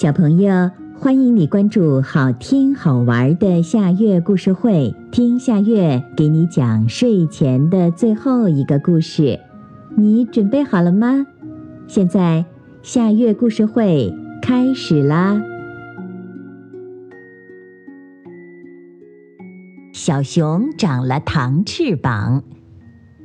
小朋友，欢迎你关注好听好玩的夏月故事会，听夏月给你讲睡前的最后一个故事。你准备好了吗？现在夏月故事会开始啦！小熊长了糖翅膀。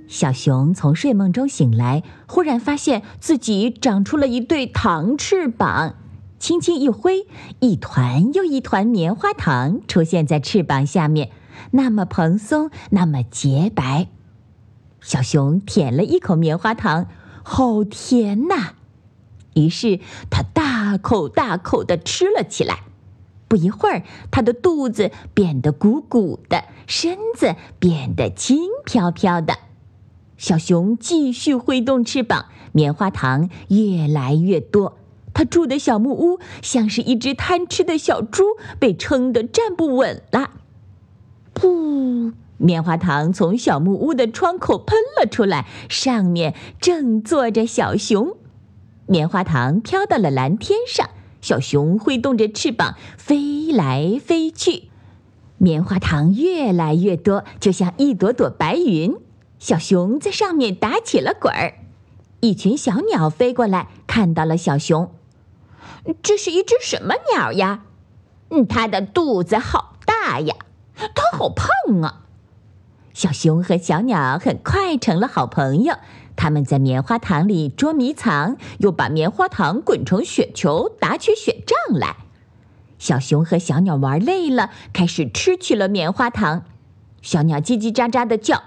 小熊从睡梦中醒来，忽然发现自己长出了一对糖翅膀。轻轻一挥，一团又一团棉花糖出现在翅膀下面，那么蓬松，那么洁白。小熊舔了一口棉花糖，好甜呐！于是它大口大口的吃了起来。不一会儿，它的肚子变得鼓鼓的，身子变得轻飘飘的。小熊继续挥动翅膀，棉花糖越来越多。住的小木屋像是一只贪吃的小猪，被撑得站不稳了。噗！棉花糖从小木屋的窗口喷了出来，上面正坐着小熊。棉花糖飘到了蓝天上，小熊挥动着翅膀飞来飞去。棉花糖越来越多，就像一朵朵白云。小熊在上面打起了滚儿。一群小鸟飞过来，看到了小熊。这是一只什么鸟呀？嗯，它的肚子好大呀，它好胖啊。小熊和小鸟很快成了好朋友，他们在棉花糖里捉迷藏，又把棉花糖滚成雪球，打起雪仗来。小熊和小鸟玩累了，开始吃起了棉花糖。小鸟叽叽喳喳的叫，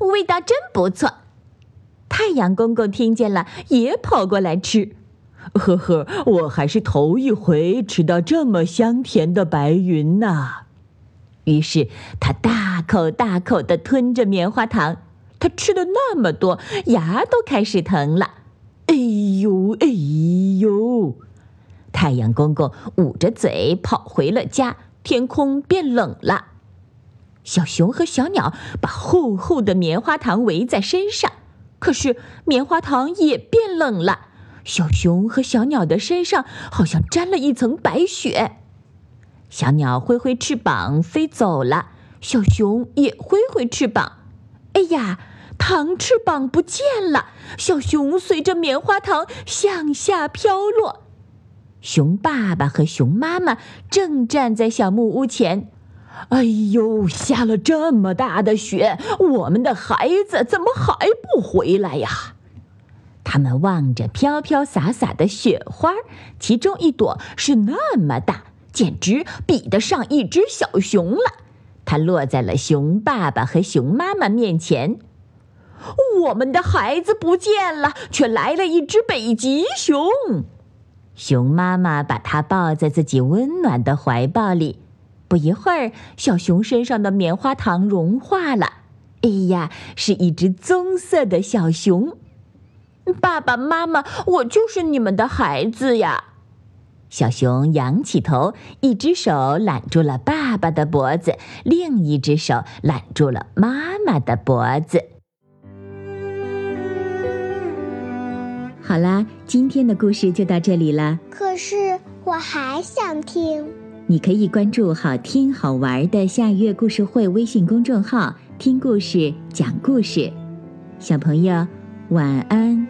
味道真不错。太阳公公听见了，也跑过来吃。呵呵，我还是头一回吃到这么香甜的白云呢！于是他大口大口地吞着棉花糖，他吃了那么多，牙都开始疼了。哎呦哎呦！太阳公公捂着嘴跑回了家，天空变冷了。小熊和小鸟把厚厚的棉花糖围在身上，可是棉花糖也变冷了。小熊和小鸟的身上好像沾了一层白雪。小鸟挥挥翅膀飞走了，小熊也挥挥翅膀。哎呀，糖翅膀不见了！小熊随着棉花糖向下飘落。熊爸爸和熊妈妈正站在小木屋前。哎呦，下了这么大的雪，我们的孩子怎么还不回来呀？他们望着飘飘洒洒的雪花，其中一朵是那么大，简直比得上一只小熊了。它落在了熊爸爸和熊妈妈面前。我们的孩子不见了，却来了一只北极熊。熊妈妈把它抱在自己温暖的怀抱里。不一会儿，小熊身上的棉花糖融化了。哎呀，是一只棕色的小熊。爸爸妈妈，我就是你们的孩子呀！小熊仰起头，一只手揽住了爸爸的脖子，另一只手揽住了妈妈的脖子。好啦，今天的故事就到这里了。可是我还想听。你可以关注“好听好玩的夏月故事会”微信公众号，听故事，讲故事。小朋友，晚安。